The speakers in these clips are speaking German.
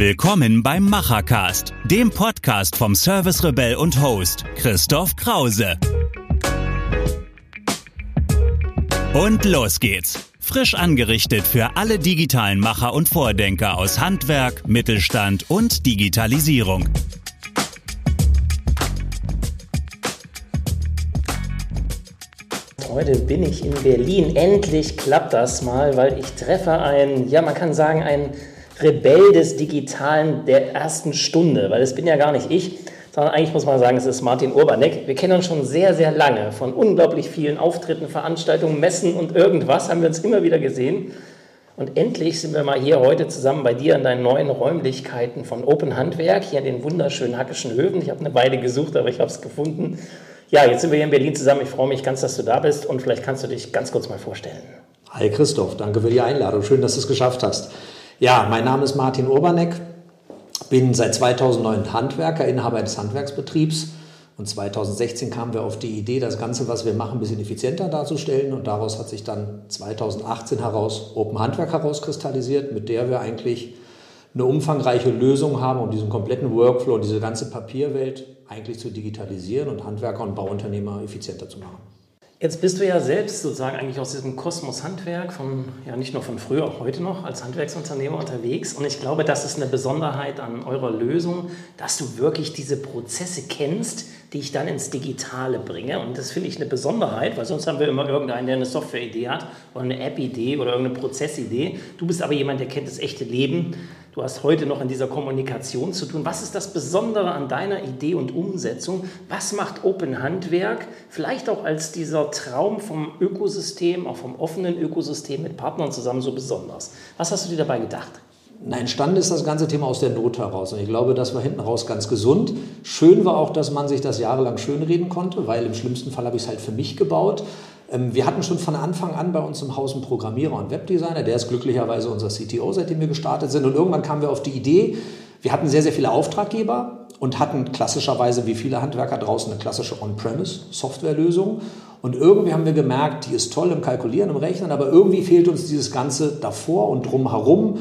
Willkommen beim Machercast, dem Podcast vom Service Rebell und Host Christoph Krause. Und los geht's. Frisch angerichtet für alle digitalen Macher und Vordenker aus Handwerk, Mittelstand und Digitalisierung. Heute bin ich in Berlin. Endlich klappt das mal, weil ich treffe einen, ja, man kann sagen, einen Rebell des Digitalen der ersten Stunde, weil es bin ja gar nicht ich, sondern eigentlich muss man sagen, es ist Martin Urbanek. Wir kennen uns schon sehr, sehr lange. Von unglaublich vielen Auftritten, Veranstaltungen, Messen und irgendwas haben wir uns immer wieder gesehen. Und endlich sind wir mal hier heute zusammen bei dir in deinen neuen Räumlichkeiten von Open Handwerk, hier in den wunderschönen Hackischen Höfen. Ich habe eine Weile gesucht, aber ich habe es gefunden. Ja, jetzt sind wir hier in Berlin zusammen. Ich freue mich ganz, dass du da bist und vielleicht kannst du dich ganz kurz mal vorstellen. Hi Christoph, danke für die Einladung. Schön, dass du es geschafft hast. Ja, mein Name ist Martin Urbanek, bin seit 2009 Handwerker, Inhaber des Handwerksbetriebs. Und 2016 kamen wir auf die Idee, das Ganze, was wir machen, ein bisschen effizienter darzustellen. Und daraus hat sich dann 2018 heraus Open Handwerk herauskristallisiert, mit der wir eigentlich eine umfangreiche Lösung haben, um diesen kompletten Workflow, diese ganze Papierwelt eigentlich zu digitalisieren und Handwerker und Bauunternehmer effizienter zu machen. Jetzt bist du ja selbst sozusagen eigentlich aus diesem Kosmos Handwerk, von, ja nicht nur von früher, auch heute noch als Handwerksunternehmer unterwegs. Und ich glaube, das ist eine Besonderheit an eurer Lösung, dass du wirklich diese Prozesse kennst, die ich dann ins Digitale bringe. Und das finde ich eine Besonderheit, weil sonst haben wir immer irgendeinen, der eine Software-Idee hat oder eine App-Idee oder irgendeine Prozessidee. Du bist aber jemand, der kennt das echte Leben Du hast heute noch in dieser Kommunikation zu tun. Was ist das Besondere an deiner Idee und Umsetzung? Was macht Open Handwerk vielleicht auch als dieser Traum vom Ökosystem, auch vom offenen Ökosystem mit Partnern zusammen so besonders? Was hast du dir dabei gedacht? Nein, entstanden ist das ganze Thema aus der Not heraus. Und ich glaube, das war hinten raus ganz gesund. Schön war auch, dass man sich das jahrelang schönreden konnte, weil im schlimmsten Fall habe ich es halt für mich gebaut. Ähm, wir hatten schon von Anfang an bei uns im Haus einen Programmierer und Webdesigner, der ist glücklicherweise unser CTO, seitdem wir gestartet sind. Und irgendwann kamen wir auf die Idee, wir hatten sehr, sehr viele Auftraggeber und hatten klassischerweise, wie viele Handwerker draußen, eine klassische On-Premise-Softwarelösung. Und irgendwie haben wir gemerkt, die ist toll im Kalkulieren, im Rechnen, aber irgendwie fehlt uns dieses Ganze davor und drumherum.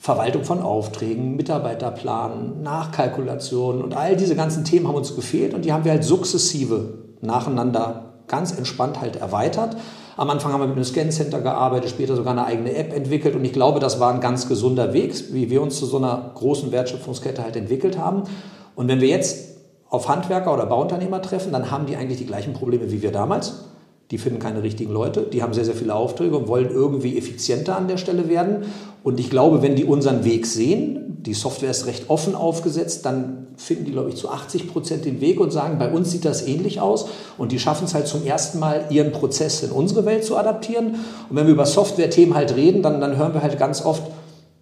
Verwaltung von Aufträgen, Mitarbeiterplan, Nachkalkulation und all diese ganzen Themen haben uns gefehlt und die haben wir halt sukzessive nacheinander ganz entspannt halt erweitert. Am Anfang haben wir mit einem Scan-Center gearbeitet, später sogar eine eigene App entwickelt und ich glaube, das war ein ganz gesunder Weg, wie wir uns zu so einer großen Wertschöpfungskette halt entwickelt haben. Und wenn wir jetzt auf Handwerker oder Bauunternehmer treffen, dann haben die eigentlich die gleichen Probleme wie wir damals. Die finden keine richtigen Leute, die haben sehr, sehr viele Aufträge und wollen irgendwie effizienter an der Stelle werden. Und ich glaube, wenn die unseren Weg sehen, die Software ist recht offen aufgesetzt, dann finden die, glaube ich, zu 80 Prozent den Weg und sagen, bei uns sieht das ähnlich aus. Und die schaffen es halt zum ersten Mal, ihren Prozess in unsere Welt zu adaptieren. Und wenn wir über Software-Themen halt reden, dann, dann hören wir halt ganz oft,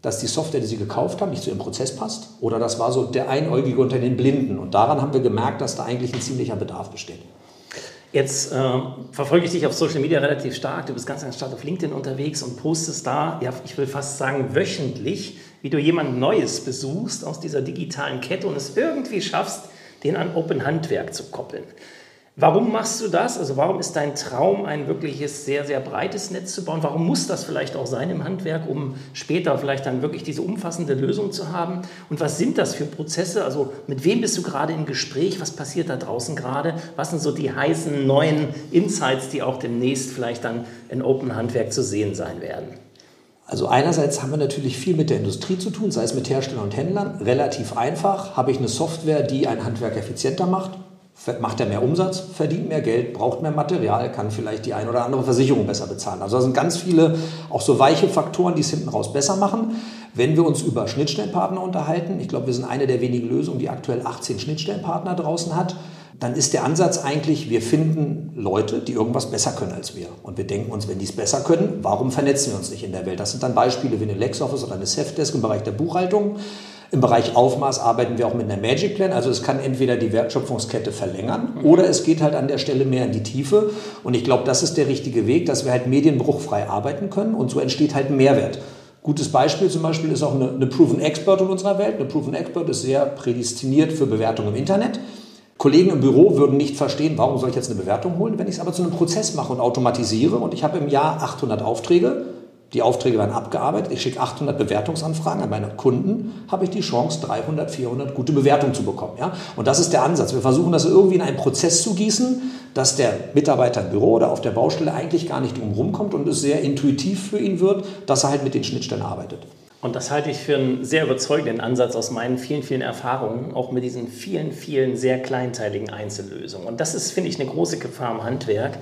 dass die Software, die sie gekauft haben, nicht zu ihrem Prozess passt. Oder das war so der Einäugige unter den Blinden. Und daran haben wir gemerkt, dass da eigentlich ein ziemlicher Bedarf besteht. Jetzt äh, verfolge ich dich auf Social Media relativ stark. Du bist ganz, ganz stark auf LinkedIn unterwegs und postest da, ja, ich will fast sagen, wöchentlich wie du jemand Neues besuchst aus dieser digitalen Kette und es irgendwie schaffst, den an Open Handwerk zu koppeln. Warum machst du das? Also warum ist dein Traum, ein wirkliches sehr, sehr breites Netz zu bauen? Warum muss das vielleicht auch sein im Handwerk, um später vielleicht dann wirklich diese umfassende Lösung zu haben? Und was sind das für Prozesse? Also mit wem bist du gerade im Gespräch? Was passiert da draußen gerade? Was sind so die heißen neuen Insights, die auch demnächst vielleicht dann in Open Handwerk zu sehen sein werden? Also einerseits haben wir natürlich viel mit der Industrie zu tun, sei es mit Herstellern und Händlern. Relativ einfach. Habe ich eine Software, die ein Handwerk effizienter macht, macht er mehr Umsatz, verdient mehr Geld, braucht mehr Material, kann vielleicht die ein oder andere Versicherung besser bezahlen. Also da sind ganz viele auch so weiche Faktoren, die es hinten raus besser machen. Wenn wir uns über Schnittstellenpartner unterhalten, ich glaube, wir sind eine der wenigen Lösungen, die aktuell 18 Schnittstellenpartner draußen hat, dann ist der Ansatz eigentlich, wir finden Leute, die irgendwas besser können als wir. Und wir denken uns, wenn die es besser können, warum vernetzen wir uns nicht in der Welt? Das sind dann Beispiele wie eine LexOffice oder eine Safdesk im Bereich der Buchhaltung. Im Bereich Aufmaß arbeiten wir auch mit einer Magic Plan. Also es kann entweder die Wertschöpfungskette verlängern oder es geht halt an der Stelle mehr in die Tiefe. Und ich glaube, das ist der richtige Weg, dass wir halt medienbruchfrei arbeiten können und so entsteht halt ein Mehrwert. Gutes Beispiel zum Beispiel ist auch eine, eine Proven Expert in unserer Welt. Eine Proven Expert ist sehr prädestiniert für Bewertung im Internet. Kollegen im Büro würden nicht verstehen, warum soll ich jetzt eine Bewertung holen, wenn ich es aber zu einem Prozess mache und automatisiere und ich habe im Jahr 800 Aufträge, Die Aufträge werden abgearbeitet. Ich schicke 800 Bewertungsanfragen an meine Kunden, habe ich die Chance, 300, 400 gute Bewertungen zu bekommen. Ja? Und das ist der Ansatz. Wir versuchen das irgendwie in einen Prozess zu gießen, dass der Mitarbeiter im Büro oder auf der Baustelle eigentlich gar nicht drum rumkommt und es sehr intuitiv für ihn wird, dass er halt mit den Schnittstellen arbeitet. Und das halte ich für einen sehr überzeugenden Ansatz aus meinen vielen, vielen Erfahrungen, auch mit diesen vielen, vielen sehr kleinteiligen Einzellösungen. Und das ist, finde ich, eine große Gefahr im Handwerk,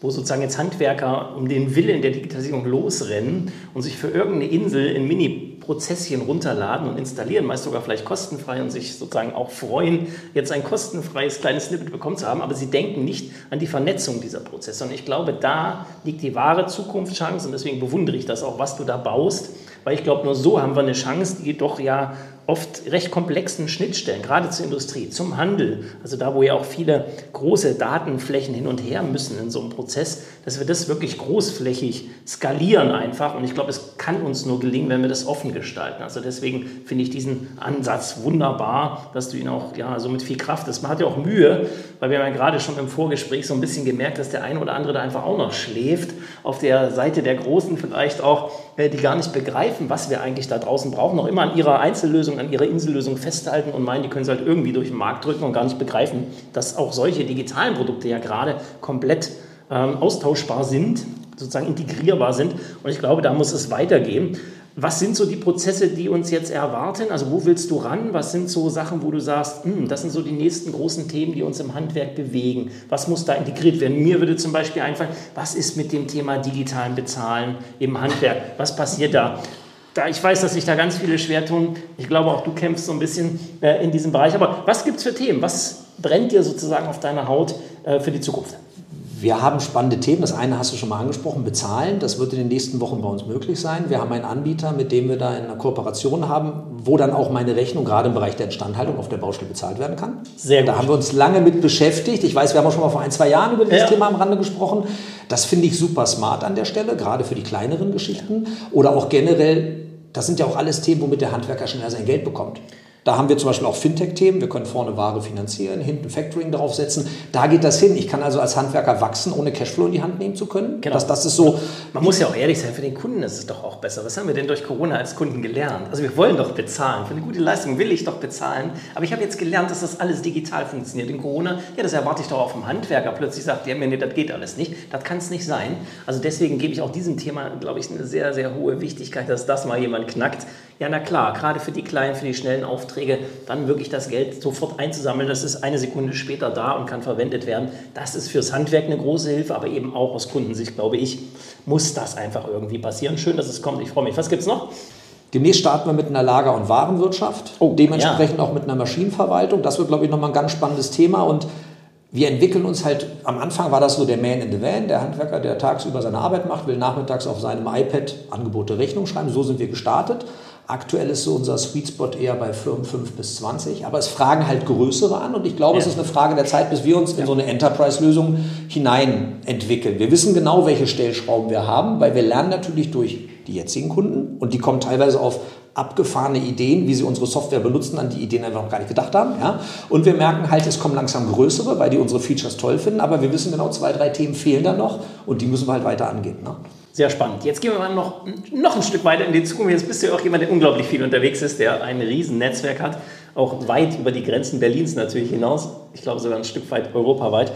wo sozusagen jetzt Handwerker um den Willen der Digitalisierung losrennen und sich für irgendeine Insel in Mini-Prozesschen runterladen und installieren, meist sogar vielleicht kostenfrei und sich sozusagen auch freuen, jetzt ein kostenfreies kleines Snippet bekommen zu haben, aber sie denken nicht an die Vernetzung dieser Prozesse. Und ich glaube, da liegt die wahre Zukunftschance und deswegen bewundere ich das auch, was du da baust weil ich glaube, nur so haben wir eine Chance, die doch ja oft recht komplexen Schnittstellen, gerade zur Industrie, zum Handel, also da, wo ja auch viele große Datenflächen hin und her müssen in so einem Prozess, dass wir das wirklich großflächig skalieren einfach. Und ich glaube, es kann uns nur gelingen, wenn wir das offen gestalten. Also deswegen finde ich diesen Ansatz wunderbar, dass du ihn auch ja, so mit viel Kraft hast. Man hat ja auch Mühe, weil wir haben ja gerade schon im Vorgespräch so ein bisschen gemerkt, dass der eine oder andere da einfach auch noch schläft. Auf der Seite der Großen vielleicht auch, äh, die gar nicht begreifen, was wir eigentlich da draußen brauchen, noch immer an ihrer Einzellösung Lösung, an ihrer Insellösung festhalten und meinen, die können sie halt irgendwie durch den Markt drücken und gar nicht begreifen, dass auch solche digitalen Produkte ja gerade komplett ähm, austauschbar sind, sozusagen integrierbar sind. Und ich glaube, da muss es weitergehen. Was sind so die Prozesse, die uns jetzt erwarten? Also wo willst du ran? Was sind so Sachen, wo du sagst, hm, das sind so die nächsten großen Themen, die uns im Handwerk bewegen? Was muss da integriert werden? Mir würde zum Beispiel einfallen, was ist mit dem Thema digitalen Bezahlen im Handwerk? Was passiert da? Da, ich weiß, dass sich da ganz viele schwer tun. Ich glaube, auch du kämpfst so ein bisschen äh, in diesem Bereich. Aber was gibt es für Themen? Was brennt dir sozusagen auf deiner Haut äh, für die Zukunft? Wir haben spannende Themen. Das eine hast du schon mal angesprochen, bezahlen. Das wird in den nächsten Wochen bei uns möglich sein. Wir haben einen Anbieter, mit dem wir da in einer Kooperation haben, wo dann auch meine Rechnung gerade im Bereich der Instandhaltung auf der Baustelle bezahlt werden kann. Sehr gut. Da haben wir uns lange mit beschäftigt. Ich weiß, wir haben auch schon mal vor ein, zwei Jahren über dieses ja. Thema am Rande gesprochen. Das finde ich super smart an der Stelle, gerade für die kleineren Geschichten oder auch generell das sind ja auch alles Themen, womit der Handwerker schneller sein Geld bekommt. Da haben wir zum Beispiel auch Fintech-Themen. Wir können vorne Ware finanzieren, hinten Factoring draufsetzen. Da geht das hin. Ich kann also als Handwerker wachsen, ohne Cashflow in die Hand nehmen zu können. Genau. Das, das ist so. Man muss ja auch ehrlich sein, für den Kunden ist es doch auch besser. Was haben wir denn durch Corona als Kunden gelernt? Also wir wollen doch bezahlen. Für eine gute Leistung will ich doch bezahlen. Aber ich habe jetzt gelernt, dass das alles digital funktioniert. In Corona, ja, das erwarte ich doch auch vom Handwerker. Plötzlich sagt der mir, nee, das geht alles nicht. Das kann es nicht sein. Also deswegen gebe ich auch diesem Thema, glaube ich, eine sehr, sehr hohe Wichtigkeit, dass das mal jemand knackt. Ja, na klar, gerade für die kleinen, für die schnellen Aufträge, dann wirklich das Geld sofort einzusammeln, das ist eine Sekunde später da und kann verwendet werden. Das ist fürs Handwerk eine große Hilfe, aber eben auch aus Kundensicht, glaube ich, muss das einfach irgendwie passieren. Schön, dass es kommt. Ich freue mich. Was gibt es noch? Demnächst starten wir mit einer Lager- und Warenwirtschaft, oh, dementsprechend ja. auch mit einer Maschinenverwaltung. Das wird, glaube ich, nochmal ein ganz spannendes Thema und wir entwickeln uns halt, am Anfang war das so der Man in the Van, der Handwerker, der tagsüber seine Arbeit macht, will nachmittags auf seinem iPad Angebote Rechnung schreiben. So sind wir gestartet. Aktuell ist so unser Sweet Spot eher bei Firmen 5 bis 20, aber es fragen halt größere an und ich glaube, ja. es ist eine Frage der Zeit, bis wir uns in so eine Enterprise-Lösung hinein entwickeln. Wir wissen genau, welche Stellschrauben wir haben, weil wir lernen natürlich durch die jetzigen Kunden und die kommen teilweise auf abgefahrene Ideen, wie sie unsere Software benutzen, an die Ideen einfach noch gar nicht gedacht haben. Ja? Und wir merken halt, es kommen langsam größere, weil die unsere Features toll finden, aber wir wissen genau, zwei, drei Themen fehlen dann noch und die müssen wir halt weiter angehen. Ne? Sehr spannend. Jetzt gehen wir mal noch, noch ein Stück weiter in die Zukunft. Jetzt bist du ja auch jemand, der unglaublich viel unterwegs ist, der ein Riesennetzwerk hat, auch weit über die Grenzen Berlins natürlich hinaus. Ich glaube sogar ein Stück weit europaweit.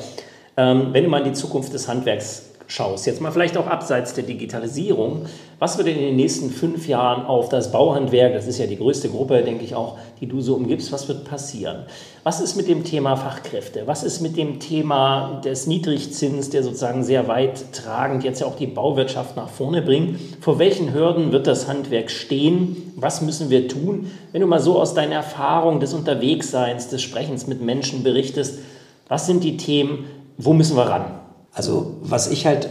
Ähm, wenn du mal in die Zukunft des Handwerks schaust, jetzt mal vielleicht auch abseits der Digitalisierung, was wird in den nächsten fünf Jahren auf das Bauhandwerk, das ist ja die größte Gruppe, denke ich auch, die du so umgibst, was wird passieren? Was ist mit dem Thema Fachkräfte? Was ist mit dem Thema des Niedrigzins, der sozusagen sehr weit tragend jetzt ja auch die Bauwirtschaft nach vorne bringt? Vor welchen Hürden wird das Handwerk stehen? Was müssen wir tun? Wenn du mal so aus deiner Erfahrung des Unterwegsseins, des Sprechens mit Menschen berichtest, was sind die Themen, wo müssen wir ran? Also was ich halt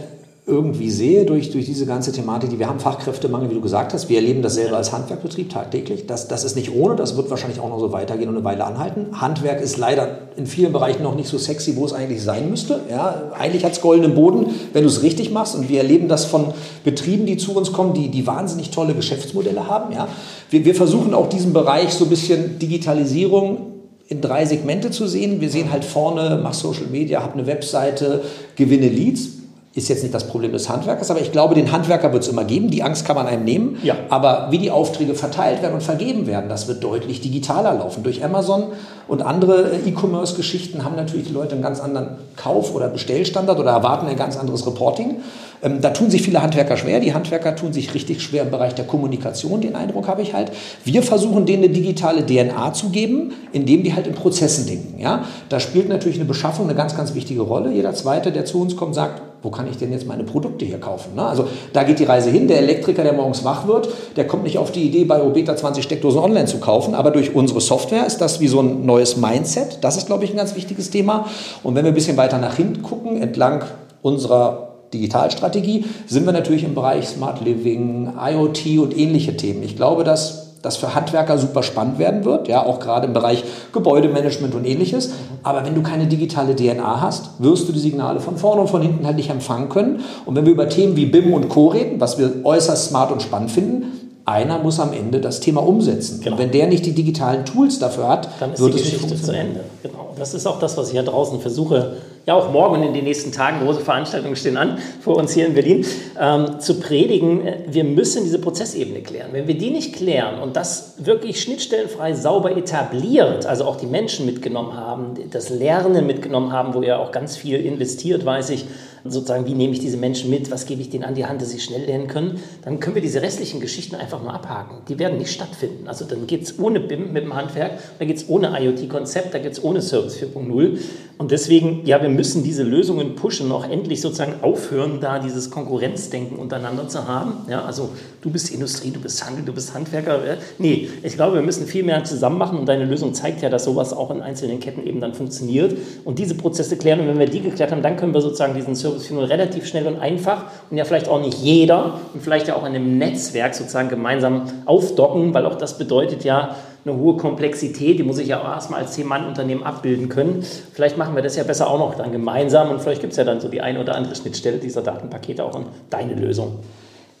irgendwie sehe durch, durch diese ganze Thematik, die wir haben Fachkräftemangel, wie du gesagt hast. Wir erleben das selber als Handwerkbetrieb tagtäglich. Das, das ist nicht ohne, das wird wahrscheinlich auch noch so weitergehen und eine Weile anhalten. Handwerk ist leider in vielen Bereichen noch nicht so sexy, wo es eigentlich sein müsste. Ja, eigentlich hat es goldenen Boden, wenn du es richtig machst. Und wir erleben das von Betrieben, die zu uns kommen, die, die wahnsinnig tolle Geschäftsmodelle haben. Ja. Wir, wir versuchen auch diesen Bereich so ein bisschen Digitalisierung in drei Segmente zu sehen. Wir sehen halt vorne, mach Social Media, hab eine Webseite, gewinne Leads. ist jetzt nicht das Problem des Handwerkers, aber ich glaube, den Handwerker wird es immer geben. Die Angst kann man einem nehmen. Ja. Aber wie die Aufträge verteilt werden und vergeben werden, das wird deutlich digitaler laufen. Durch Amazon und andere äh, E-Commerce-Geschichten haben natürlich die Leute einen ganz anderen Kauf- oder Bestellstandard oder erwarten ein ganz anderes Reporting. Ähm, da tun sich viele Handwerker schwer. Die Handwerker tun sich richtig schwer im Bereich der Kommunikation, den Eindruck habe ich halt. Wir versuchen denen eine digitale DNA zu geben, indem die halt in Prozessen denken. Ja? Da spielt natürlich eine Beschaffung eine ganz, ganz wichtige Rolle. Jeder Zweite, der zu uns kommt, sagt, wo kann ich denn jetzt meine Produkte hier kaufen? Ne? Also da geht die Reise hin. Der Elektriker, der morgens wach wird, der kommt nicht auf die Idee, bei Obeta 20 Steckdosen online zu kaufen, aber durch unsere Software ist das wie so ein neues Mindset. Das ist, glaube ich, ein ganz wichtiges Thema. Und wenn wir ein bisschen weiter nach hinten gucken, entlang unserer Digitalstrategie, sind wir natürlich im Bereich Smart Living, IoT und ähnliche Themen. Ich glaube, dass das für Handwerker super spannend werden wird, ja, auch gerade im Bereich Gebäudemanagement und ähnliches. Aber wenn du keine digitale DNA hast, wirst du die Signale von vorne und von hinten halt nicht empfangen können. Und wenn wir über Themen wie BIM und Co. reden, was wir äußerst smart und spannend finden, einer muss am Ende das Thema umsetzen. Genau. Und wenn der nicht die digitalen Tools dafür hat, dann ist wird die Geschichte zu Ende. Genau. Das ist auch das, was ich hier draußen versuche ja auch morgen und in den nächsten Tagen, große Veranstaltungen stehen an vor uns hier in Berlin, ähm, zu predigen, äh, wir müssen diese Prozessebene klären. Wenn wir die nicht klären und das wirklich schnittstellenfrei sauber etabliert, also auch die Menschen mitgenommen haben, das Lernen mitgenommen haben, wo ihr auch ganz viel investiert, weiß ich, sozusagen, wie nehme ich diese Menschen mit, was gebe ich denen an die Hand, dass sie schnell lernen können, dann können wir diese restlichen Geschichten einfach mal abhaken. Die werden nicht stattfinden. Also dann geht es ohne BIM mit dem Handwerk, da geht es ohne IoT-Konzept, da geht es ohne Service 4.0. Und deswegen, ja, wir müssen diese Lösungen pushen, auch endlich sozusagen aufhören, da dieses Konkurrenzdenken untereinander zu haben. Ja, also du bist Industrie, du bist Handel, du bist Handwerker. Nee, ich glaube, wir müssen viel mehr zusammen machen und deine Lösung zeigt ja, dass sowas auch in einzelnen Ketten eben dann funktioniert und diese Prozesse klären. Und wenn wir die geklärt haben, dann können wir sozusagen diesen Service 4.0 relativ schnell und einfach und ja vielleicht auch nicht jeder und vielleicht ja auch in einem Netzwerk sozusagen gemeinsam aufdocken, weil auch das bedeutet ja, eine hohe Komplexität, die muss ich ja auch erstmal als Zehn-Mann-Unternehmen abbilden können. Vielleicht machen wir das ja besser auch noch dann gemeinsam und vielleicht gibt es ja dann so die eine oder andere Schnittstelle dieser Datenpakete auch in deine Lösung.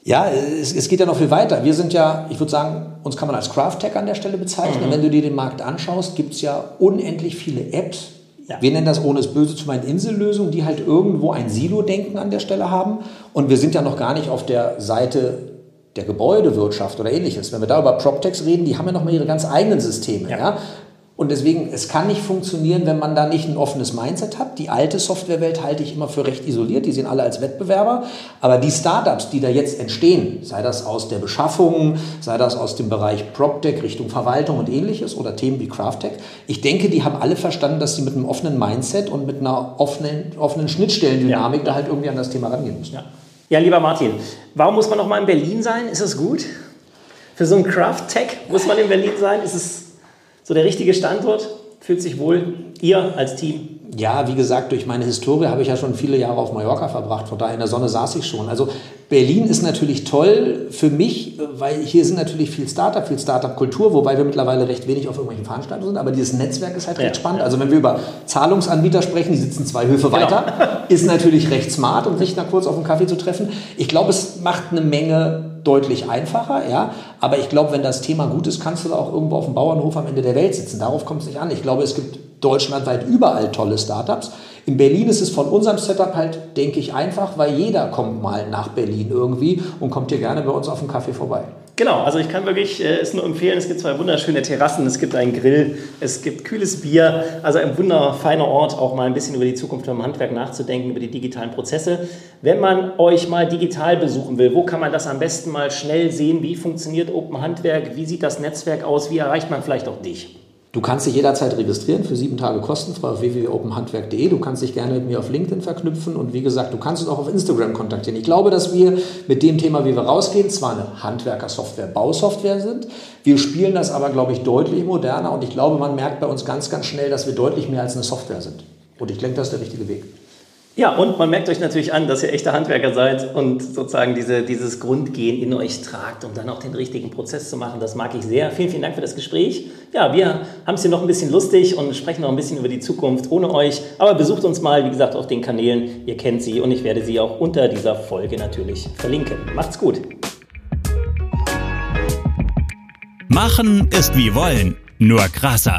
Ja, es, es, geht ja noch viel weiter. Wir sind ja, ich würde sagen, uns kann man als Craft Tech an der Stelle bezeichnen. Mhm. Wenn du dir den Markt anschaust, gibt es ja unendlich viele Apps. Ja. Wir nennen das ohne es böse zu meinen Insellösungen, die halt irgendwo ein Silo-Denken an der Stelle haben. Und wir sind ja noch gar nicht auf der Seite der Gebäudewirtschaft oder ähnliches, wenn wir da über PropTechs reden, die haben ja nochmal ihre ganz eigenen Systeme. Ja. ja. Und deswegen, es kann nicht funktionieren, wenn man da nicht ein offenes Mindset hat. Die alte Softwarewelt halte ich immer für recht isoliert, die sehen alle als Wettbewerber. Aber die Startups, die da jetzt entstehen, sei das aus der Beschaffung, sei das aus dem Bereich PropTech Richtung Verwaltung und ähnliches oder Themen wie CraftTech, ich denke, die haben alle verstanden, dass sie mit einem offenen Mindset und mit einer offenen, offenen Schnittstellendynamik ja. da halt irgendwie an das Thema rangehen müssen. Ja. Ja, lieber Martin, warum muss man noch mal in Berlin sein? Ist das gut? Für so ein Craft Tech muss man in Berlin sein? Ist es so der richtige Standort? Fühlt sich wohl ihr als Team? Ja, wie gesagt, durch meine Historie habe ich ja schon viele Jahre auf Mallorca verbracht. Von daher in der Sonne saß ich schon. Also Berlin ist natürlich toll für mich, weil hier sind natürlich viel Startup, viel Startup-Kultur, wobei wir mittlerweile recht wenig auf irgendwelchen Veranstaltungen sind. Aber dieses Netzwerk ist halt ja, recht spannend. Ja. Also wenn wir über Zahlungsanbieter sprechen, die sitzen zwei Höfe genau. weiter, ist natürlich recht smart, um sich da kurz auf einen Kaffee zu treffen. Ich glaube, es macht eine Menge deutlich einfacher, ja. Aber ich glaube, wenn das Thema gut ist, kannst du da auch irgendwo auf dem Bauernhof am Ende der Welt sitzen. Darauf kommt es nicht an. Ich glaube, es gibt deutschlandweit überall tolle Startups. In Berlin ist es von unserem Setup halt, denke ich, einfach, weil jeder kommt mal nach Berlin irgendwie und kommt hier gerne bei uns auf den Kaffee vorbei. Genau, also ich kann wirklich äh, es nur empfehlen. Es gibt zwei wunderschöne Terrassen, es gibt einen Grill, es gibt kühles Bier. Also ein wunderfeiner Ort, auch mal ein bisschen über die Zukunft vom Handwerk nachzudenken, über die digitalen Prozesse. Wenn man euch mal digital besuchen will, wo kann man das am besten mal schnell sehen? Wie funktioniert Open Handwerk? Wie sieht das Netzwerk aus? Wie erreicht man vielleicht auch dich? Du kannst dich jederzeit registrieren für sieben Tage kostenfrei auf www.openhandwerk.de. Du kannst dich gerne mit mir auf LinkedIn verknüpfen und wie gesagt, du kannst uns auch auf Instagram kontaktieren. Ich glaube, dass wir mit dem Thema, wie wir rausgehen, zwar eine Handwerker-Software, Bausoftware sind. Wir spielen das aber, glaube ich, deutlich moderner und ich glaube, man merkt bei uns ganz, ganz schnell, dass wir deutlich mehr als eine Software sind. Und ich denke, das ist der richtige Weg. Ja, und man merkt euch natürlich an, dass ihr echte Handwerker seid und sozusagen diese, dieses Grundgehen in euch tragt, um dann auch den richtigen Prozess zu machen. Das mag ich sehr. Vielen, vielen Dank für das Gespräch. Ja, wir haben es hier noch ein bisschen lustig und sprechen noch ein bisschen über die Zukunft ohne euch. Aber besucht uns mal, wie gesagt, auf den Kanälen. Ihr kennt sie und ich werde sie auch unter dieser Folge natürlich verlinken. Macht's gut. Machen ist wie wollen, nur krasser.